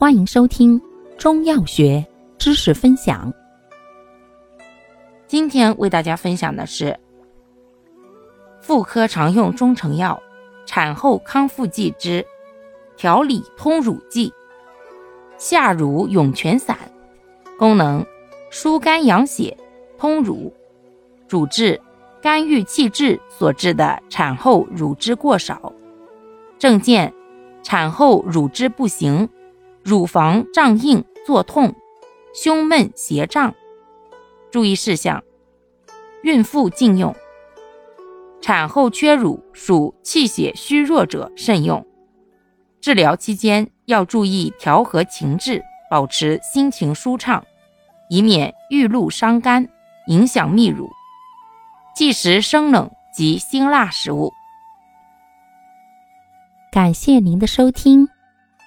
欢迎收听中药学知识分享。今天为大家分享的是妇科常用中成药产后康复剂之调理通乳剂夏乳涌泉散，功能疏肝养血、通乳，主治肝郁气滞所致的产后乳汁过少。症见产后乳汁不行，乳房胀硬作痛，胸闷胁胀。注意事项：孕妇禁用。产后缺乳属气血虚弱者慎用。治疗期间要注意调和情志，保持心情舒畅，以免遇露伤肝，影响泌乳。忌食生冷及辛辣食物。感谢您的收听，